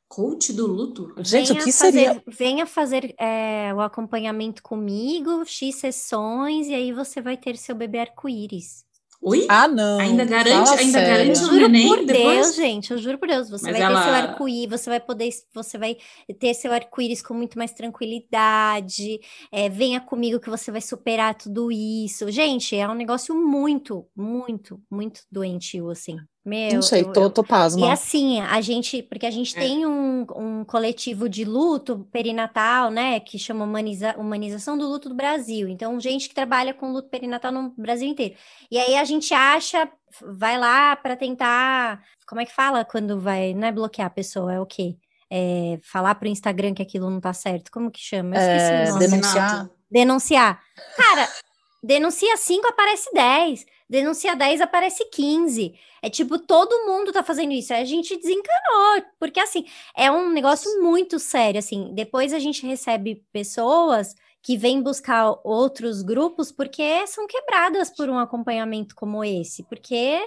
Coach do luto? Gente, o Venha que fazer, seria Venha fazer é, o acompanhamento comigo, X sessões, e aí você vai ter seu bebê arco-íris. Oi? Ah, não. Ainda garante- fala ainda sério. garante Eu juro neném por depois? Deus, gente, eu juro por Deus, você Mas vai ter seu ela- arco-íris, você vai poder, você vai ter seu arco-íris com muito mais tranquilidade. é, venha comigo que você vai superar tudo isso. Gente, é um negócio muito, muito, muito doentio, assim. Meu, Não sei, eu- tô, eu- tô E pasma. assim, a gente, porque a gente É. tem um, um coletivo de luto perinatal, né, que chama Humaniza- Humanização do Luto do Brasil. Então, gente que trabalha com luto perinatal no Brasil inteiro. E aí a gente acha, vai lá para tentar, como é que fala quando vai, não é bloquear a pessoa, é o quê? É falar pro Instagram que aquilo não tá certo. Como que chama? Eu esqueci É, o nome. denunciar. Denunciar. Cara, denuncia 5, aparece 10. Denuncia 10, aparece 15. É tipo, todo mundo tá fazendo isso. Aí A gente desencanou, porque assim, é um negócio muito sério, assim. Depois a gente recebe pessoas que vêm buscar outros grupos porque são quebradas por um acompanhamento como esse, porque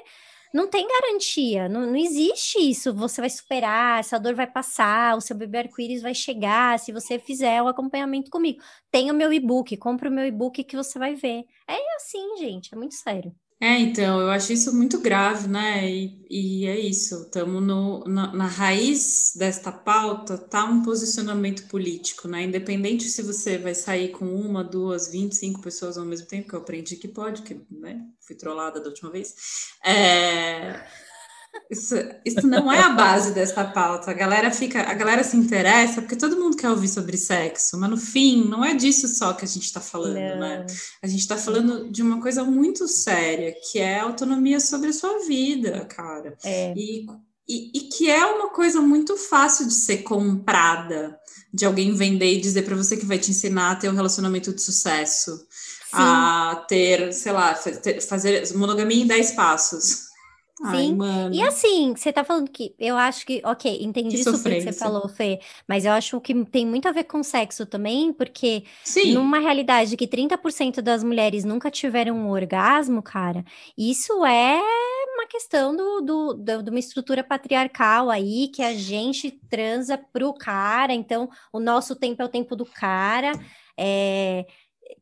não tem garantia, não, não existe isso. Você vai superar, essa dor vai passar, o seu bebê arco-íris vai chegar se você fizer o acompanhamento comigo. Tem o meu e-book, compra o meu e-book que você vai ver. É assim, gente, é muito sério. É, então, eu acho isso muito grave, né? E, e é isso, estamos na, na, raiz desta pauta, tá um posicionamento político, né? Independente se você vai sair com uma, duas, vinte, cinco pessoas ao mesmo tempo, que eu aprendi que pode, que né, fui trollada da última vez. É, isso, isso não é a base dessa pauta. A galera fica, a galera se interessa porque todo mundo quer ouvir sobre sexo, mas no fim não é disso só que a gente está falando, né? não. né? A gente está falando de uma coisa muito séria, que é a autonomia sobre a sua vida, cara. É. E, e, e que é uma coisa muito fácil de ser comprada, de alguém vender e dizer para você que vai te ensinar a ter um relacionamento de sucesso, Sim. a ter, sei lá, fazer monogamia em 10 passos. Sim. Ai, e assim, você tá falando que eu acho que, ok, entendi que super que você falou, Fê, mas eu acho que tem muito a ver com sexo também, porque Sim. numa realidade que 30% das mulheres nunca tiveram um orgasmo, cara, isso é uma questão do, do, do, de uma estrutura patriarcal aí, que a gente transa pro cara, então o nosso tempo é o tempo do cara, é,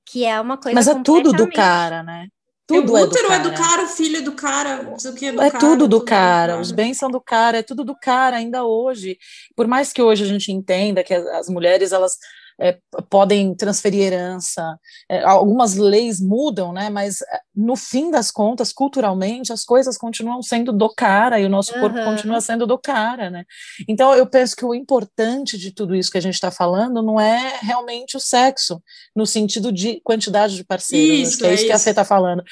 que é uma coisa Mas é tudo do cara, né? Tudo o útero é do, é cara, o filho é do cara, o que é do é cara. Tudo do tudo cara, os bens são do cara, é tudo do cara ainda hoje. Por mais que hoje a gente entenda que as mulheres, elas é, podem transferir herança, é, algumas leis mudam, né? Mas é, no fim das contas, culturalmente, as coisas continuam sendo do cara e o nosso corpo uhum. continua sendo do cara, né? Então eu penso que o importante de tudo isso que a gente está falando não é realmente o sexo, no sentido de quantidade de parceiros, isso, que é, é isso que a Fê está falando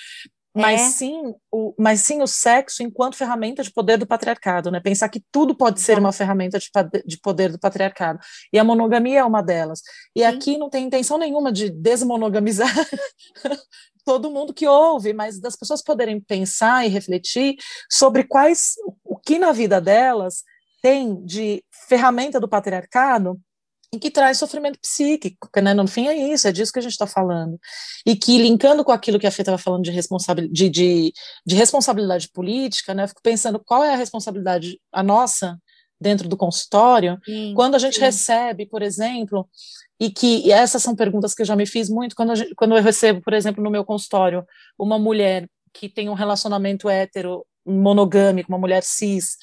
mas, é. sim, o, mas sim o sexo enquanto ferramenta de poder do patriarcado, né? Pensar que tudo pode ser uma ferramenta de, de poder do patriarcado. E a monogamia é uma delas. E sim. aqui não tem intenção nenhuma de desmonogamizar todo mundo que ouve, mas das pessoas poderem pensar e refletir sobre quais o que na vida delas tem de ferramenta do patriarcado e que traz sofrimento psíquico, né? No fim é isso, é disso que a gente está falando. E que, linkando com aquilo que a Fê estava falando de, responsabilidade, de, de, de, responsabilidade política, né? Eu fico pensando qual é a responsabilidade, a nossa, dentro do consultório, sim, quando a gente sim. recebe, por exemplo, e que e essas são perguntas que eu já me fiz muito, quando, gente, quando eu recebo, por exemplo, no meu consultório, uma mulher que tem um relacionamento hétero monogâmico, uma mulher cis,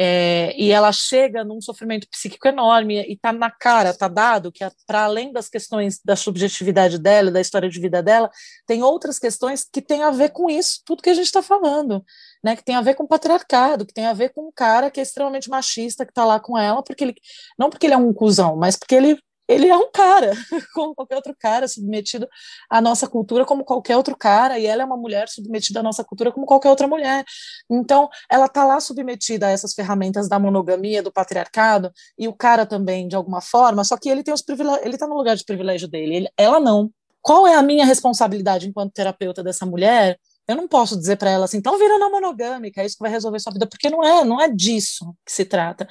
é, e ela chega num sofrimento psíquico enorme e está na cara, está dado que para além das questões da subjetividade dela, da história de vida dela, tem outras questões que têm a ver com isso, tudo que a gente está falando, né? Que tem a ver com patriarcado, que tem a ver com um cara que é extremamente machista que está lá com ela, porque ele não porque ele é um cuzão, mas porque ele ele é um cara, como qualquer outro cara, submetido à nossa cultura como qualquer outro cara, e ela é uma mulher submetida à nossa cultura como qualquer outra mulher. Então, ela está lá submetida a essas ferramentas da monogamia, do patriarcado, e o cara também, de alguma forma, só que ele tem os privilégios, ele está no lugar de privilégio dele, ele, ela não. Qual é a minha responsabilidade enquanto terapeuta dessa mulher eu não posso dizer para ela assim, então vira não monogâmica, é isso que vai resolver sua vida, porque não é, não é disso que se trata.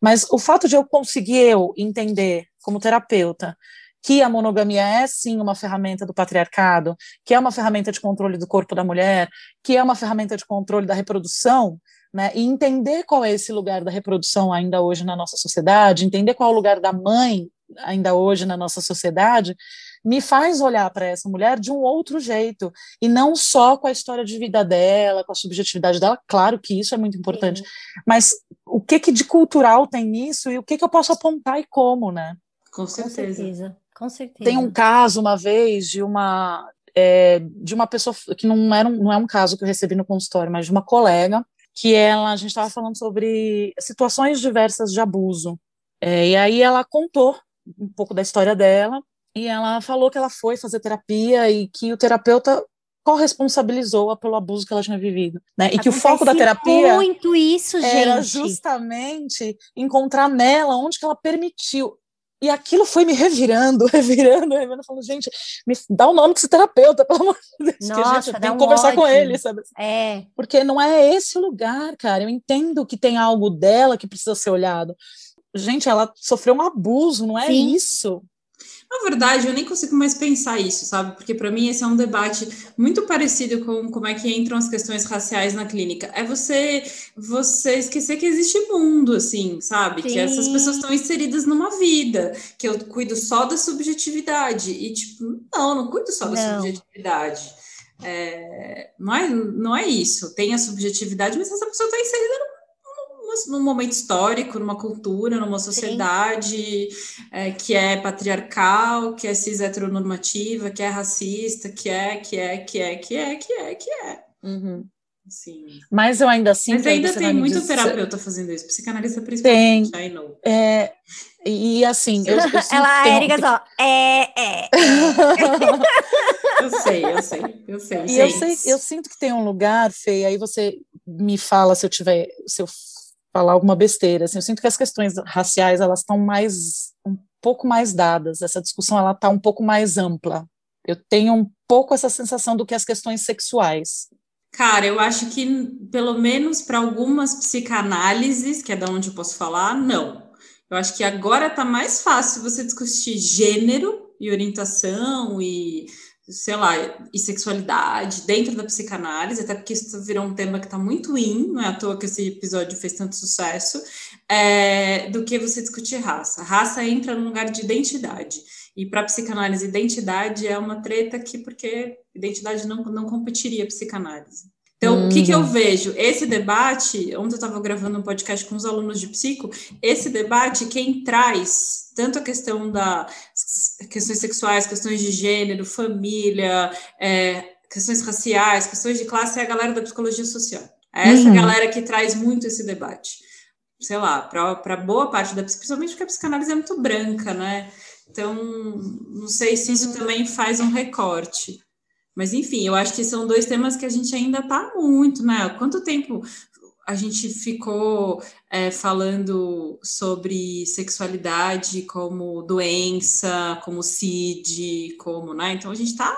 Mas o fato de eu conseguir eu entender como terapeuta que a monogamia é sim uma ferramenta do patriarcado, que é uma ferramenta de controle do corpo da mulher, que é uma ferramenta de controle da reprodução, né? E entender qual é esse lugar da reprodução ainda hoje na nossa sociedade, entender qual é o lugar da mãe ainda hoje na nossa sociedade, me faz olhar para essa mulher de um outro jeito, e não só com a história de vida dela, com a subjetividade dela, claro que isso é muito importante, Sim. mas o que, que de cultural tem nisso e o que, que eu posso apontar e como, né? Com certeza. Com certeza. Com certeza. Tem um caso uma vez de uma é, de uma pessoa que não era um, não é um caso que eu recebi no consultório, mas de uma colega que ela a gente estava falando sobre situações diversas de abuso. É, e aí ela contou um pouco da história dela e ela falou que ela foi fazer terapia e que o terapeuta corresponsabilizou-a pelo abuso que ela tinha vivido, né? E Acontece que o foco da terapia muito isso, gente. era justamente encontrar nela onde que ela permitiu. E aquilo foi me revirando, revirando, revirando, falando, gente, me dá o nome desse terapeuta, pelo amor de Deus, Nossa, que gente tem um que conversar ódio. com ele, sabe? É. Porque não é esse lugar, cara. Eu entendo que tem algo dela que precisa ser olhado. Gente, ela sofreu um abuso, não é Sim. isso. Na verdade, eu nem consigo mais pensar isso, sabe? Porque para mim esse é um debate muito parecido com como é que entram as questões raciais na clínica. É você você esquecer que existe mundo, assim, sabe? Sim. Que essas pessoas estão inseridas numa vida, que eu cuido só da subjetividade. E, tipo, não, não cuido só da não. subjetividade. É, não, é, não é isso. Tem a subjetividade, mas essa pessoa está inserida num, num, momento histórico, numa cultura, numa sociedade é, que é patriarcal, que é cis heteronormativa, que é racista, que é, que é, que é, que é, que é, que é. Uhum. Sim. Mas eu ainda assim. Mas ainda tem muito terapeuta fazendo isso, psicanalista principalmente. Tem. I know. É, e assim. Eu, eu Ela, a Erika, só. É, é. eu sei, eu sei, eu sei. E eu, sei, eu sinto que tem um lugar, Fê, aí você me fala se eu tiver. Se eu falar alguma besteira. Assim, eu sinto que as questões raciais elas estão mais um pouco mais dadas. Essa discussão ela está um pouco mais ampla. Eu tenho um pouco essa sensação do que as questões sexuais. Cara, eu acho que, pelo menos para algumas psicanálises, que é da onde eu posso falar, não. Eu acho que agora está mais fácil você discutir gênero e orientação e, sei lá, e sexualidade dentro da psicanálise, até porque isso virou um tema que está muito in, não é à toa que esse episódio fez tanto sucesso, é, do que você discutir raça. Raça entra num lugar de identidade. E para psicanálise, identidade é uma treta que, porque identidade não, não competiria psicanálise. Então, hum. o que, que eu uhum. vejo? Esse debate, ontem eu estava gravando um podcast com os alunos de psico, esse debate, quem traz tanto a questão das questões sexuais, questões de gênero, família, é, questões raciais, questões de classe, é a galera da psicologia social. É essa uhum. galera que traz muito esse debate. Sei lá, para boa parte da principalmente porque a psicanálise é muito branca, né? Então, não sei se isso também faz um recorte. Mas, enfim, eu acho que são dois temas que a gente ainda está muito, né? Quanto tempo a gente ficou é, falando sobre sexualidade como doença, como CID, como, né? Então, a gente está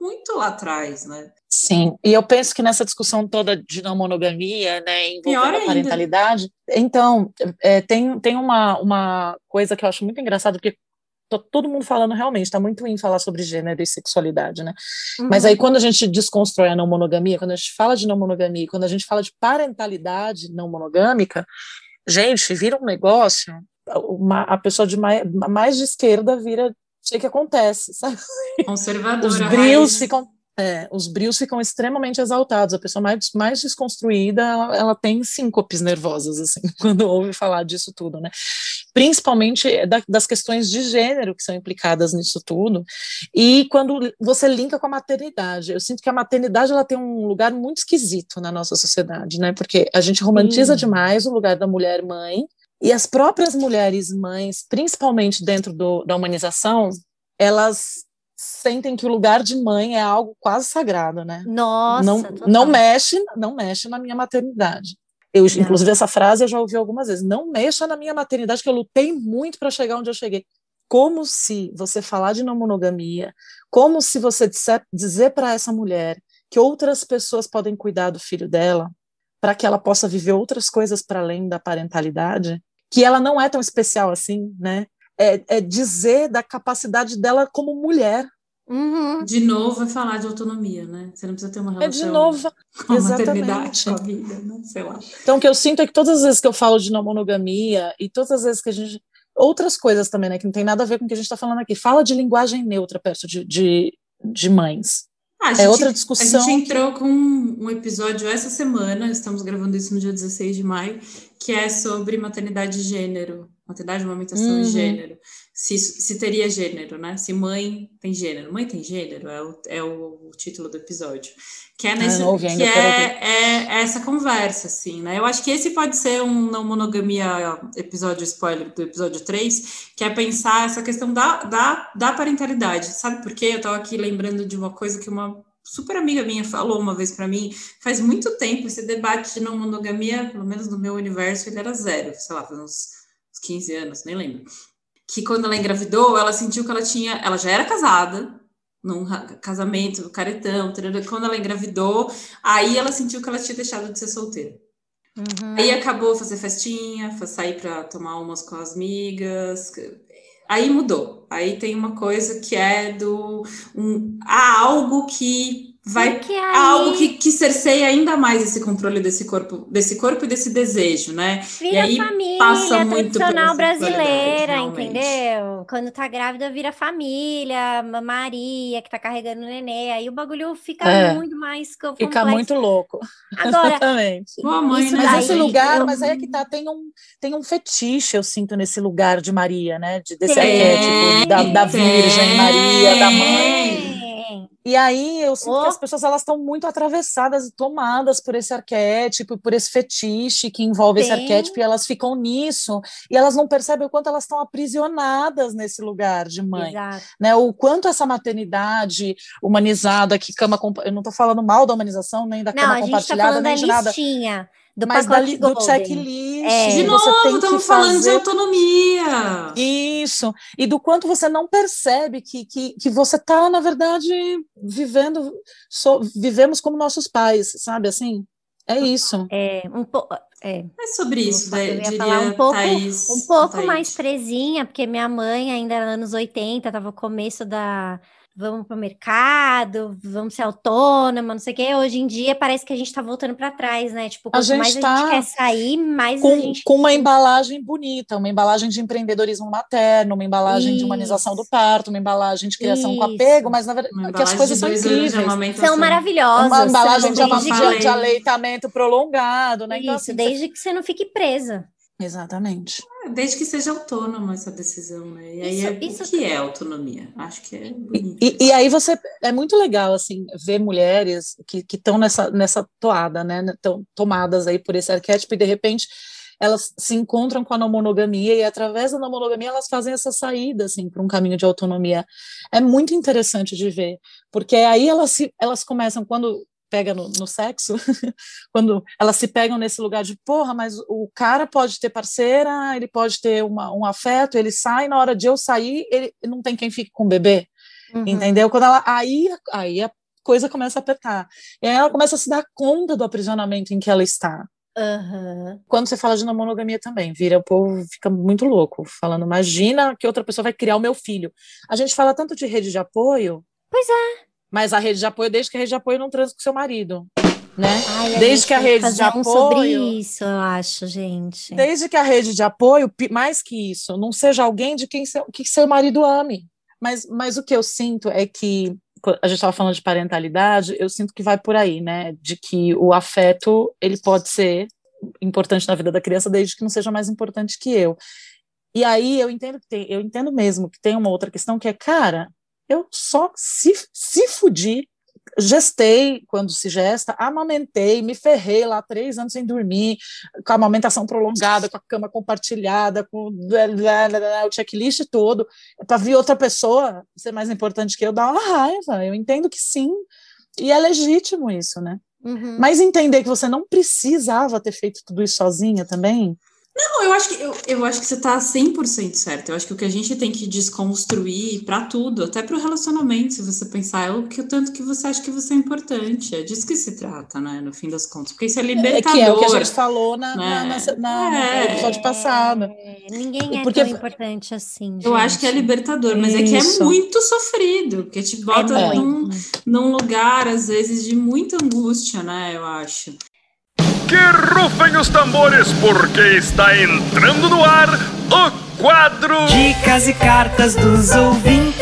muito lá atrás, né? Sim, e eu penso que nessa discussão toda de não monogamia, né, envolvendo a parentalidade, então, é, tem, tem uma, uma coisa que eu acho muito engraçada, porque Tô todo mundo falando realmente, está muito em falar sobre gênero e sexualidade, né? Uhum. Mas aí quando a gente desconstrói a não monogamia, quando a gente fala de não monogamia, quando a gente fala de parentalidade não monogâmica, gente, vira um negócio, uma, a pessoa de mais, mais de esquerda vira, sei que acontece, sabe? Conservadora. Os brios ficam é, os brios ficam extremamente exaltados. A pessoa mais, mais desconstruída, ela, ela, tem síncopes nervosas, assim, quando ouve falar disso tudo, né? Principalmente da, das questões de gênero que são implicadas nisso tudo. E quando você linka com a maternidade, eu sinto que a maternidade ela tem um lugar muito esquisito na nossa sociedade, né? Porque a gente romantiza Sim. demais o lugar da mulher mãe, e as próprias mulheres mães, principalmente dentro do, da humanização, elas sentem que o lugar de mãe é algo quase sagrado, né? Nossa, não, não mexe, não mexe na minha maternidade. Eu, não. inclusive, essa frase eu já ouvi algumas vezes. Não mexa na minha maternidade, que eu lutei muito para chegar onde eu cheguei. Como se você falar de não monogamia, como se você disser, dizer para essa mulher que outras pessoas podem cuidar do filho dela, para que ela possa viver outras coisas para além da parentalidade, que ela não é tão especial assim, né? é, é dizer da capacidade dela como mulher. Uhum. De novo, é falar de autonomia, né? Você não precisa ter uma relação é de novo, com a maternidade, com a vida, né? sei lá. Então, o que eu sinto é que todas as vezes que eu falo de não monogamia e todas as vezes que a gente. Outras coisas também, né? Que não tem nada a ver com o que a gente está falando aqui. Fala de linguagem neutra perto de, de, de mães. Ah, é gente, é outra discussão. A gente entrou com um episódio essa semana, estamos gravando isso no dia 16 de maio, que é sobre maternidade e gênero maternidade, amamentação uhum. e gênero. Se, se teria gênero, né? Se mãe tem gênero. Mãe tem gênero é o, é o título do episódio. Que é, ah, nesse, ah, que é, é, essa conversa, assim, né? Eu acho que esse pode ser um não monogamia episódio spoiler do episódio 3, que é pensar essa questão da, da, da parentalidade. Sabe por quê? Eu estava aqui lembrando de uma coisa que uma super amiga minha falou uma vez para mim, faz muito tempo esse debate de não monogamia, pelo menos no meu universo, ele era zero, sei lá, faz uns 15 anos, nem lembro. Que quando ela engravidou, ela sentiu que ela tinha. Ela já era casada, num casamento, caretão, quando ela engravidou, aí ela sentiu que ela tinha deixado de ser solteira. Uhum. Aí acabou fazer festinha, foi sair para tomar umas com as amigas. Aí mudou. Aí tem uma coisa que é do um, há algo que vai aí- algo que, que cerceia ainda mais esse controle desse corpo, desse corpo e desse desejo, né? Vira E aí família passa muito tradicional brasileira, entendeu? Quando tá grávida, vira família, ma- Maria, que tá carregando o nenê. Aí o bagulho fica É. muito mais co- Fica complexo. muito louco. Agora, Exatamente. Boa mãe, Isso né? Mas esse lugar, eu- mas aí é que tá, tem um, tem um fetiche, eu sinto, nesse lugar de Maria, né? De, desse Tem, arquétipo da, da Virgem. Maria, da mãe. E aí eu sinto Oh. que as pessoas elas estão muito atravessadas e tomadas por esse arquétipo, por esse fetiche que envolve esse Tem. arquétipo, e elas ficam nisso, e elas não percebem o quanto elas estão aprisionadas nesse lugar de mãe. Exato. Né, o quanto essa maternidade humanizada, que cama eu não estou falando mal da humanização, nem da Não, cama tá compartilhada, da nem de nada, listinha, do mas da pacote li- do checklist. É. De você novo, estamos falando de fazer autonomia. isso, e do quanto você não percebe que, que, que você está, na verdade, vivendo, so- vivemos como nossos pais, sabe assim? É isso. É, um pouco. É, É sobre isso, Eu né? ia diria falar um pouco- Thaís, um pouco Thaís. mais presinha, porque minha mãe ainda era anos 80, tava no começo da vamos pro mercado, vamos ser autônoma, não sei o quê. Hoje em dia parece que a gente tá voltando para trás, né? Tipo, quanto gente mais a tá gente quer sair, mais a Com, gente com uma embalagem bonita, uma embalagem de empreendedorismo materno, uma embalagem de humanização do Isso. parto, uma embalagem de criação com Isso. apego, mas na verdade Uma que as coisas de são incríveis. são maravilhosas. Uma embalagem de, de, de aleitamento prolongado, né? Então, isso, assim, desde que você não fique presa. Exatamente. Desde que seja autônoma essa decisão, né? E aí, Isso- é, isso o que é autonomia? Acho que é bonito. E, e aí você é muito legal assim ver mulheres que estão nessa nessa toada, né? Estão tomadas aí por esse arquétipo e de repente elas se encontram com a não monogamia e através da não monogamia elas fazem essa saída assim para um caminho de autonomia. É muito interessante de ver, porque aí elas se, elas começam quando pega no, no sexo, quando elas se pegam nesse lugar de porra, mas o cara pode ter parceira, ele pode ter uma, um afeto, ele sai na hora de eu sair, ele não tem quem fique com o bebê. Uhum. Entendeu? Quando ela aí, aí a coisa começa a apertar. E aí ela começa a se dar conta do aprisionamento em que ela está. Aham. Quando você fala de não monogamia também, vira o povo fica muito louco, falando, imagina que outra pessoa vai criar o meu filho. A gente fala tanto de rede de apoio. Pois é. Mas a rede de apoio, desde que a rede de apoio não transa com seu marido, né? Ai, Desde que a rede de fazer um sobre apoio- isso, eu acho, gente. Desde que a rede de apoio, mais que isso, não seja alguém de quem seu, que seu marido ame. Mas, mas o que eu sinto é que, a gente estava falando de parentalidade, eu sinto que vai por aí, né? De que o afeto, ele pode ser importante na vida da criança, desde que não seja mais importante que eu. E aí eu entendo que tem, eu entendo mesmo que tem uma outra questão que é, cara, eu só se, se fudi, gestei quando se gesta, amamentei, me ferrei lá três anos sem dormir, com a amamentação prolongada, com a cama compartilhada, com o checklist todo, para vir outra pessoa ser mais importante que eu, dá uma raiva. Eu entendo que sim, e é legítimo isso, né? Uhum. Mas entender que você não precisava ter feito tudo isso sozinha também. Não, eu acho que eu, eu acho que você tá 100% certo. Eu acho que o que a gente tem que desconstruir para tudo, até para o relacionamento, se você pensar, é o que o tanto que você acha que você é importante. É disso que se trata, né, no fim das contas. Porque isso é É libertador. que é o que a gente falou na, né? na, na- na- É. no episódio passado. É, ninguém é Porque- tão importante assim. Eu acho que é gente. libertador, mas é que é Isso. muito sofrido, porque te bota É num, num lugar, às vezes, de muita angústia, né? Eu acho. Que rufem os tambores, porque está entrando no ar o quadro Dicas e cartas dos ouvintes.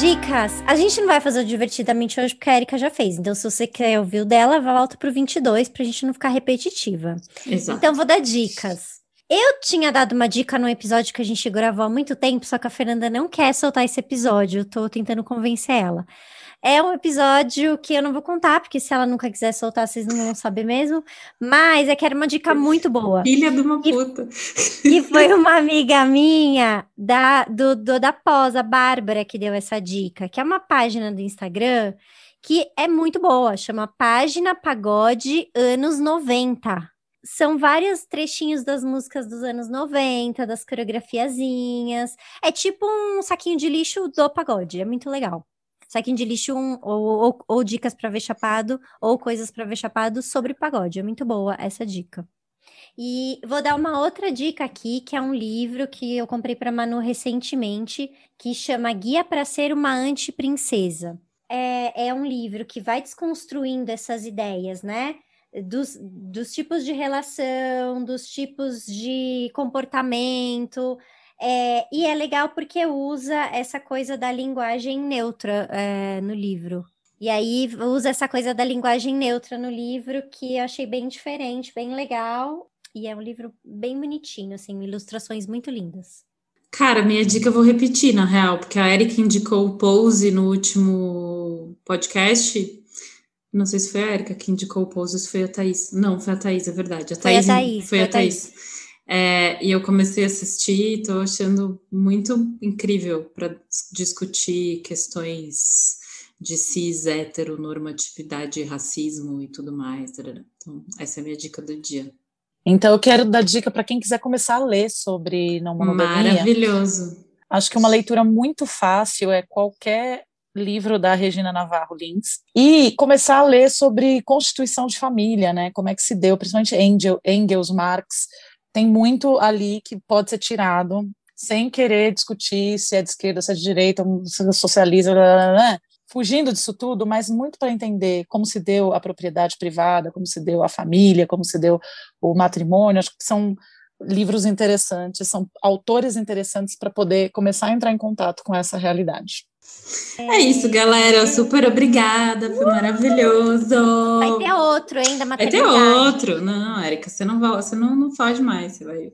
Dicas. A gente não vai fazer o divertidamente hoje porque a Erika já fez. Então, se você quer ouvir o dela, volta pro 22 pra gente não ficar repetitiva. Exato. Então, vou dar dicas. Eu tinha dado uma dica no episódio que a gente gravou há muito tempo, só que a Fernanda não quer soltar esse episódio. Eu tô tentando convencer ela. É um episódio que eu não vou contar, porque se ela nunca quiser soltar, vocês não vão saber mesmo. Mas é que era uma dica muito boa. Filha de uma E- puta. E foi uma amiga minha da, do, do- da pós, a Bárbara, que deu essa dica, que é uma página do Instagram que é muito boa, chama Página Pagode Anos 90. São vários trechinhos das músicas dos anos 90, das coreografiazinhas. É tipo um saquinho de lixo do pagode, é muito legal. Saquinho de lixo um, ou, ou- ou dicas para ver chapado, ou coisas para ver chapado sobre pagode. É muito boa essa dica. E vou dar uma outra dica aqui, que é um livro que eu comprei para Manu recentemente, que chama Guia para ser uma anti-princesa. é, é um livro que vai desconstruindo essas ideias, né? Dos, dos tipos de relação, dos tipos de comportamento, é, e é legal porque usa essa coisa da linguagem neutra é, no livro. E aí usa essa coisa da linguagem neutra no livro que eu achei bem diferente, bem legal. E é um livro bem bonitinho, assim, ilustrações muito lindas. Cara, minha dica eu vou repetir, na real, porque a Erika indicou o Pose no último podcast. Não sei se foi a Erika que indicou o Pose, se foi a Thaís. Não, foi a Thaís, é verdade. A Thaís, foi a Thaís. Foi a Thaís. É, e eu comecei a assistir, estou achando muito incrível para discutir questões de cis, heteronormatividade, racismo e tudo mais. Então, essa é a minha dica do dia. Então, eu quero dar dica para quem quiser começar a ler sobre não monogamia. Maravilhoso. Acho que uma leitura muito fácil é qualquer livro da Regina Navarro Lins e começar a ler sobre constituição de família, né? Como é que se deu, principalmente Engel, Engels, Marx, tem muito ali que pode ser tirado sem querer discutir se é de esquerda, se é de direita, se é socialista, blá, blá, blá, fugindo disso tudo, mas muito para entender como se deu a propriedade privada, como se deu a família, como se deu o matrimônio. Acho que são livros interessantes, são autores interessantes para poder começar a entrar em contato com essa realidade. É isso, galera. Super obrigada. Foi maravilhoso. Vai ter outro ainda, Vai ter outro. Não, Érica, você não vai, você não, não foge mais, você vai.